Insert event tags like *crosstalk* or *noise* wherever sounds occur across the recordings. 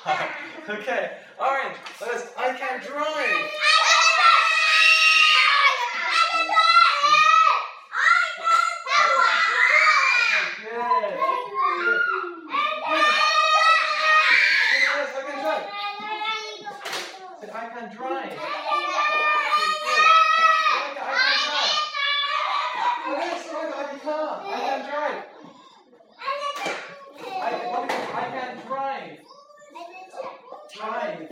*laughs* okay, orange. Let's. I can drive. Good. Good. Yes, I can drive. Said, I can drive. Monica, I can drive. Yes, Monica, I can car. I can drive. I, Monica, I can drive. Drive.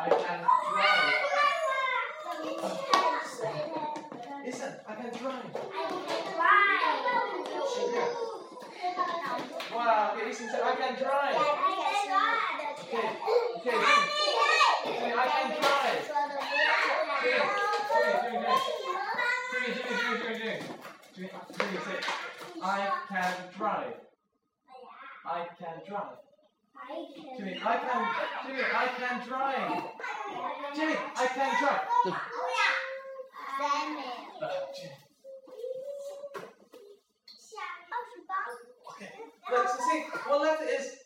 I can drive. Listen, I can drive. Wow, okay, listen, say, I can drive. Okay, okay. Jimmy, I can drive. Jimmy, say, I can drive. I can drive. Jimmy, I can, Jimmy, I can drive. Jimmy, I can drive. Uh, Jimmy. Okay. Look, so see, what letter is,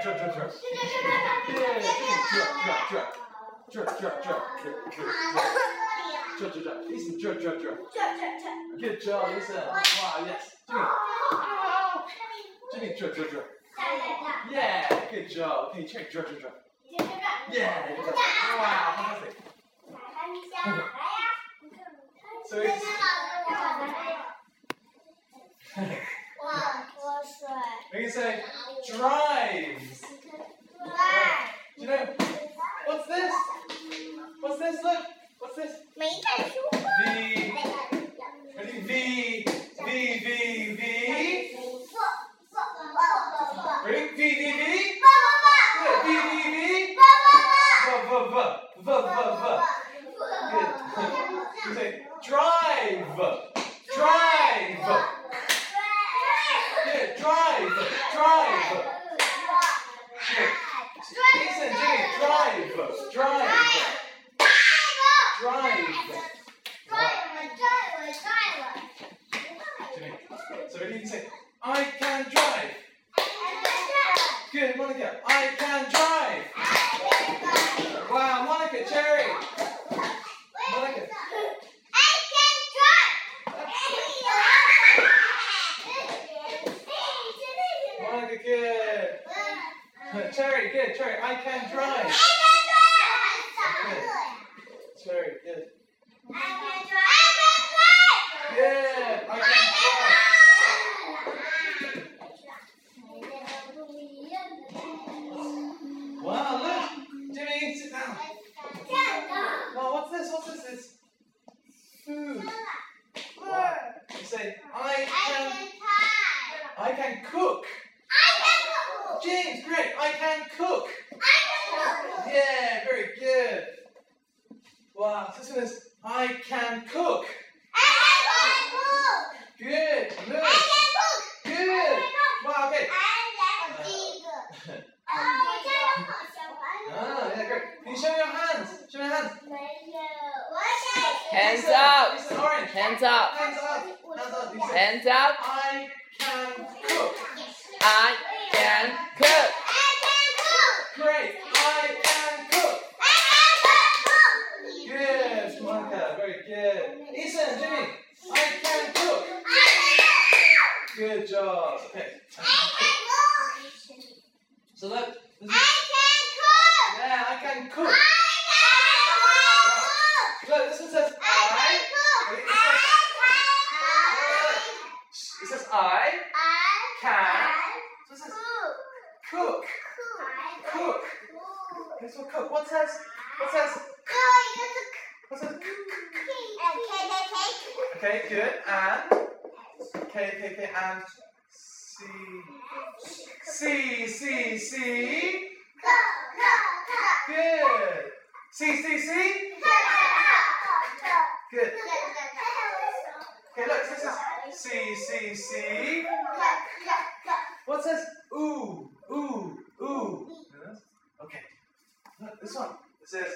Terry, dr, dr, dr. Yeah. Listen. Good job, listen. Wow, yes. Jimmy. Jimmy, dr, dr, dr. Yeah, good job. Okay, check, dr, dr, dr. Yeah, good job. Wow, fantastic. So it's, say drives. What's this? What's this? Look, what's this? V, ready? V, V, V, V. Ready? V, V, V. Good. V, V, V. V, V, V. V, V, V. Good. *laughs* You say drive. Drive. Good. Drive. Drive. Good. Listen, Jimmy. Drive. Drive. Drive. Jimmy. So ready? You can say I can drive. Good, Monica. I can drive. Wow, Monica, Cherry. Monica. Monica, good. Cherry, good. Cherry, I can drive. Cherry, good. Yeah, I can drive. Wow, look. Jimmy, sit down. Wow, what's this? What's this? It's food. You say, great. I can cook. I can cook. Yeah, very good. Wow, this one is, I can cook. I can cook. Good. Look. I can cook. Good. Wow, okay. I can *laughs* dig. Ah, yeah, great. Can you show me your hands? Show me your hands. Hands up. Orange. Hands up. Hands up. Hands up. Hands up. I can cook. I can cook. I can cook. Great. I can cook. I can cook. Good, Monica. Very good. Ethan, Jimmy. I can cook. Good job. Okay. So look. This is, yeah, What says? What says? K What says? Okay, good. And K, K, K, and C, C, C, C. Good. C, C, C. Good. Okay, look, this is C, C, C. What says ooh, ooh? This one. It says,